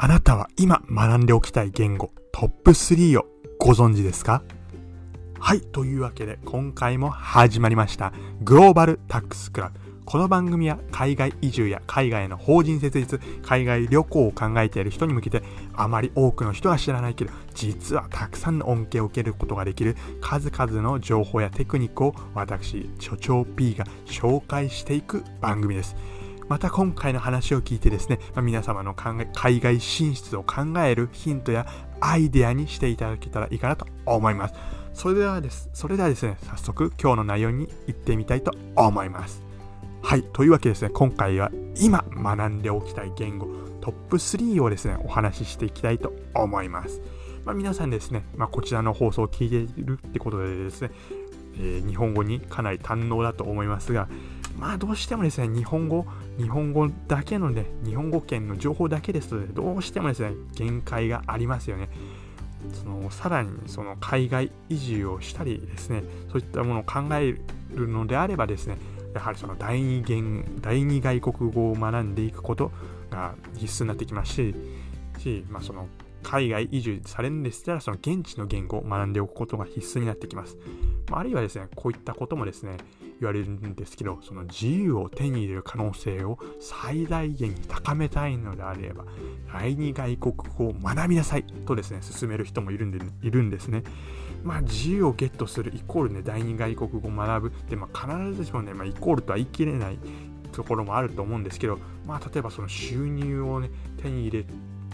あなたは今学んでおきたい言語トップ3をご存知ですか？はい。というわけで今回も始まりましたグローバルタックスクラブ。この番組は海外移住や海外の法人設立、海外旅行を考えている人に向けてあまり多くの人は知らないけど実はたくさんの恩恵を受けることができる数々の情報やテクニックを私、所長 P が紹介していく番組です。また今回の話を聞いてですね、まあ、皆様の考え海外進出を考えるヒントやアイデアにしていただけたらいいかなと思います。それではです、それではですね、早速今日の内容に行ってみたいと思います。はい、というわけでですね、今回は今学んでおきたい言語トップ3をですね、お話ししていきたいと思います。まあ、皆さんですね、まあ、こちらの放送を聞いているってことでですね、えー、日本語にかなり堪能だと思いますが、まあどうしてもですね、日本語、日本語だけのね、日本語圏の情報だけですと、どうしてもですね、限界がありますよね。そのさらにその海外移住をしたりですね、そういったものを考えるのであればですね、やはりその第二言第二外国語を学んでいくことが必須になってきますし、しまあ、その海外移住されるんでしたら、その現地の言語を学んでおくことが必須になってきます。あるいはですね、こういったこともですね、言われるんですけど、その自由を手に入れる可能性を最大限に高めたいのであれば、第二外国語を学びなさいとですね、進める人もいるんでいるんですね。まあ、自由をゲットするイコールね、第二外国語を学ぶで、まあ、必ずしもね、まあ、イコールとは言い切れないところもあると思うんですけど、まあ、例えばその収入をね、手に入れ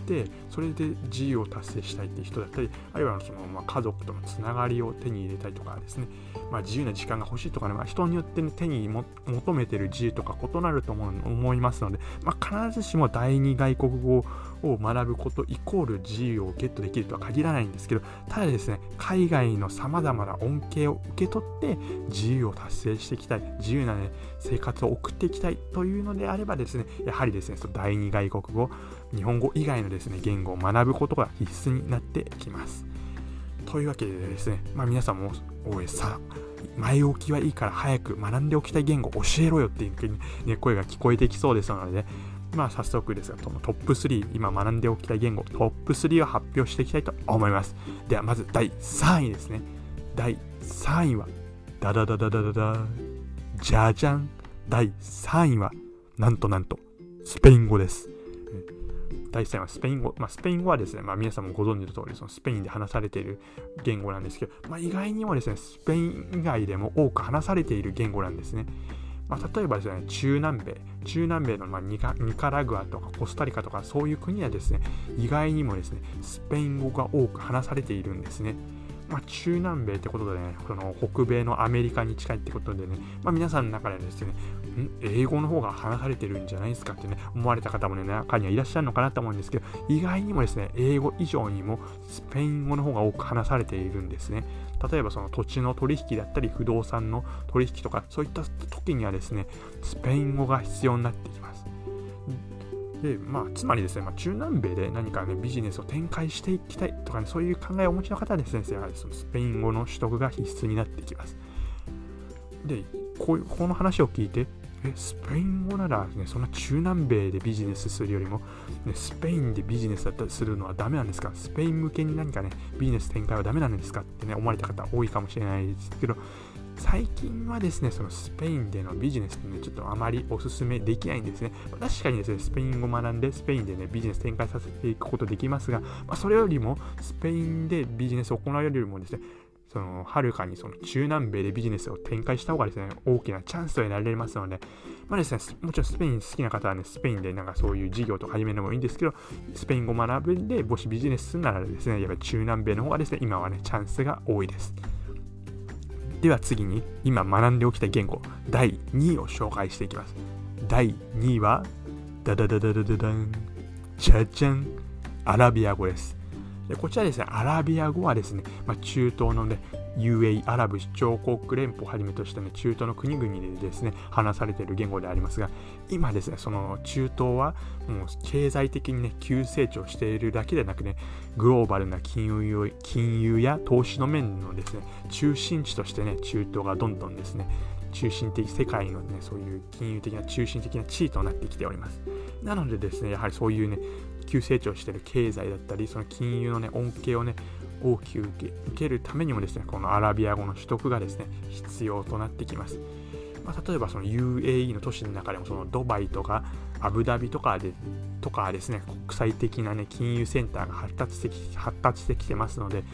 てそれで自由を達成したいっていう人だったりあるいはその、まあ、家族とのつながりを手に入れたいとかですね、まあ、自由な時間が欲しいとかね、まあ、人によって、ね、手に求めてる自由とか異なると思思いますので、まあ、必ずしも第二外国語を学ぶことイコール自由をゲットできるとは限らないんですけどただですね海外のさまざまな恩恵を受け取って自由を達成していきたい。自由な、ね、生活を送っていきたいというのであればですねやはりですねその第二外国語日本語以外のですね言語を学ぶことが必須になってきますというわけでですね、まあ、皆さんもおいさ前置きはいいから早く学んでおきたい言語教えろよっていう、ね、声が聞こえてきそうですので、まあ、早速ですが、トップ3、今学んでおきたい言語、トップ3を発表していきたいと思います。では、まず第3位ですね。第3位は、ダダダダダダダ、じゃじゃん。第3位は、なんとなんと、スペイン語です。第3位はスペイン語。まあ、スペイン語はですね、まあ、皆さんもご存知の通り、そのスペインで話されている言語なんですけど、まあ、意外にもですね、スペイン以外でも多く話されている言語なんですね。まあ、例えばですね、中南米、中南米のまニカニカラグアとかコスタリカとかそういう国はですね、意外にもですね、スペイン語が多く話されているんですね。まあ、中南米ってことでね、その北米のアメリカに近いってことでね、まあ、皆さんの中でですね、ん？英語の方が話されてるんじゃないですかってね、思われた方もね、中にはいらっしゃるのかなと思うんですけど、意外にもですね、英語以上にもスペイン語の方が多く話されているんですね。例えばその土地の取引だったり、不動産の取引とか、そういった時にはですね、スペイン語が必要になってきます。で、まあ、つまりですね、まあ、中南米で何かね、ビジネスを展開していきたいとかね、そういう考えをお持ちの方はですね、やはりそのスペイン語の取得が必須になってきます。で、こういうこの話を聞いて、え、スペイン語なら、ね、そんな中南米でビジネスするよりも、ね、スペインでビジネスだったりするのはダメなんですか？スペイン向けに何かね、ビジネス展開はダメなんですか？ってね、思われた方多いかもしれないですけど、最近はですね、そのスペインでのビジネスってね、ちょっとあまりお勧めできないんですね。確かにですね、スペイン語を学んで、スペインでね、ビジネス展開させていくことできますが、まあ、それよりも、スペインでビジネスを行うよりもですね、その、はるかにその中南米でビジネスを展開した方がですね、大きなチャンスとなれますので、まあですね、もちろんスペイン好きな方はね、スペインでなんかそういう事業とか始めるのもいいんですけど、スペイン語を学んで、もしビジネスするならですね、やっぱり中南米の方がですね、今はね、チャンスが多いです。では次に今学んでおきたい言語第2位を紹介していきます。第2位はダダダダダダダンじゃじゃんアラビア語です。でこちらですね、アラビア語はですね、まあ、中東のね、UAE アラブ首長国連邦をはじめとした、ね、中東の国々でですね話されている言語でありますが今ですねその中東はもう経済的にね急成長しているだけでなくねグローバルな金融金融や投資の面のですね中心地としてね中東がどんどんですね中心的世界のねそういう金融的な中心的な地位となってきております。なのでですねやはりそういうね急成長している経済だったり、その金融のね、恩恵をね、大きく受け受けるためにもですね、このアラビア語の取得がですね、必要となってきます。まあ、例えばその UAE の都市の中でもそのドバイとかアブダビとかでとかですね国際的な、ね、金融センターが発達してき発達してきてますので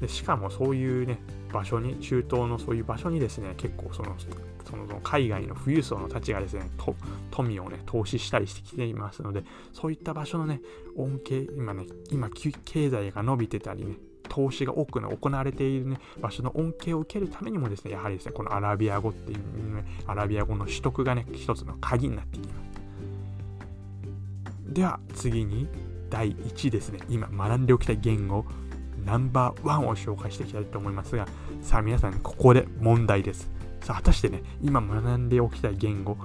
でしかもそういうね場所に中東のそういう場所にですね結構そのその海外の富裕層のたちがですね富をね投資したりしてきていますのでそういった場所のね恩恵今ね今経済が伸びてたりね投資が多く、ね、行われている、ね、場所の恩恵を受けるためにもですね、やはりですね、このアラビア語っていう、ね、アラビア語の取得がね、一つの鍵になってきます。では次に第1ですね、今学んでおきたい言語ナンバーワンを紹介していきたいと思いますが、さあ皆さん、ここで問題です。さあ果たしてね、今学んでおきたい言語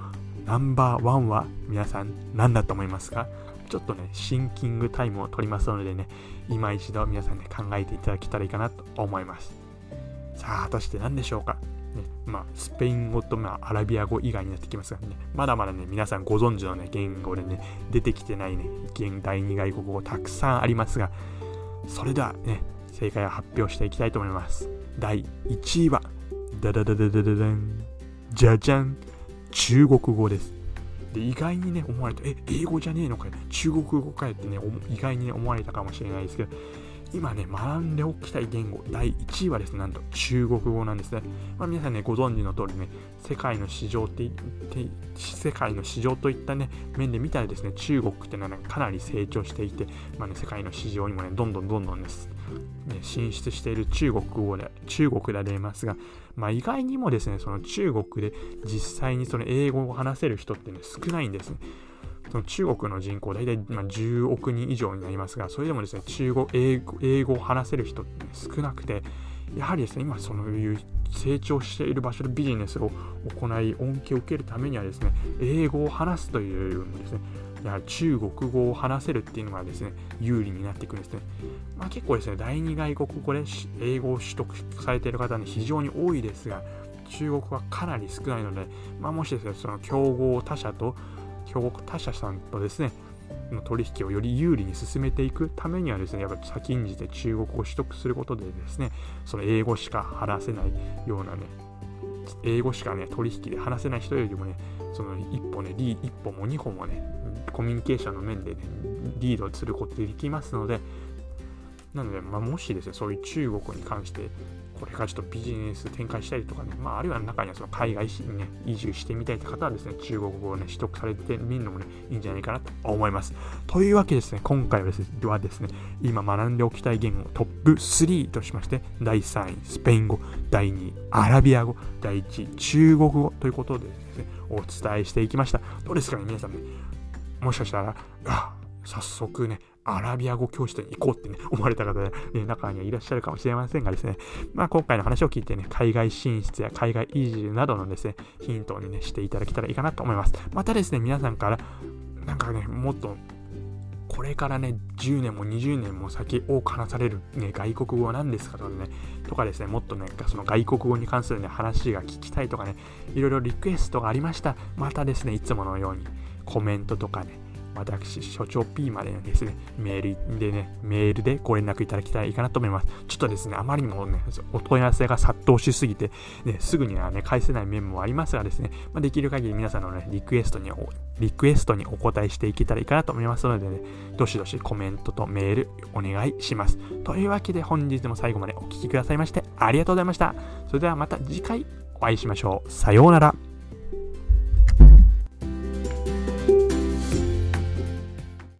ナンバーワンは皆さん何だと思いますか？ちょっとね、シンキングタイムを取りますのでね、今一度皆さんね、考えていただけたらいいかなと思います。さあ、果たして何でしょうか？ね、まあ、スペイン語と、まあ、アラビア語以外になってきますがね、まだまだね、皆さんご存知のね、言語でね、出てきてないね、現代二外国語たくさんありますが、それではね、正解を発表していきたいと思います。第1位は、ダダダダダダダン、じゃじゃん、中国語です。で、意外にね、思われた、え、英語じゃねえのかよ、中国語かよってね、意外に、ね、思われたかもしれないですけど、今ね、学んでおきたい言語、第1位はですね、なんと中国語なんですね。まあ、皆さんね、ご存知の通りね、世界の市場って世界の市場といったね、面で見たらですね、中国ってのは、ね、かなり成長していて、まあね、世界の市場にもね、どんどんどんどんです、進出している中国語で、中国でありますが、まあ、意外にもですね、その中国で実際にその英語を話せる人ってね、少ないんですね。その中国の人口、大体ま10億人以上になりますが、それでもですね、中国、英語英語を話せる人って、少なくて、やはりですね、今そういう成長している場所でビジネスを行い、恩恵を受けるためにはですね、英語を話すというですね、やはり中国語を話せるっていうのがですね、有利になっていくんですね。まあ、結構ですね、第二外国語で英語を取得されている方ね、非常に多いですが、中国はかなり少ないので、まあ、もしですね、その競合他社と競合他社さんとですね、の取引をより有利に進めていくためにはですね、やっぱ先んじて中国語を取得することでですね、その英語しか話せないようなね、英語しかね、取引で話せない人よりもね、その一歩ね、リ一歩も二歩もね、コミュニケーションの面でね、リードすることできますので、なので、まあ、もしですね、そういう中国に関して、これからちょっとビジネス展開したりとかね、まあ、あるいは中にはその海外にね、移住してみたいって方はですね、中国語をね、取得されてみるのもね、いいんじゃないかなと思います。というわけですね、今回はですね、はですね今学んでおきたい言語トップ3としまして、第3位、スペイン語、第2位、アラビア語、第1位、中国語ということでですね、お伝えしていきました。どうですかね、皆さんね、もしかしたら、あ早速ね、アラビア語教室に行こうってね、思われた方で、ね、中にはいらっしゃるかもしれませんがですね、まあ今回の話を聞いてね、海外進出や海外移住などのですね、ヒントにね、していただけたらいいかなと思います。またですね、皆さんから、なんかね、もっとこれからね、10年も20年も先多く話される、ね、外国語は何ですかとかね、とかですね、もっとね、その外国語に関するね、話が聞きたいとかね、いろいろリクエストがありました。またですね、いつものようにコメントとかね、私、所長 P までですね、メールでね、メールでご連絡いただきたいいかなと思います。ちょっとですね、あまりにもね、お問い合わせが殺到しすぎて、ね、すぐにはね、返せない面もありますがですね、まあ、できる限り皆さんのね、リクエストに、リクエストにお答えしていけたらいいかなと思いますのでね、どしどしコメントとメールお願いします。というわけで本日も最後までお聴きくださいましてありがとうございました。それではまた次回お会いしましょう。さようなら。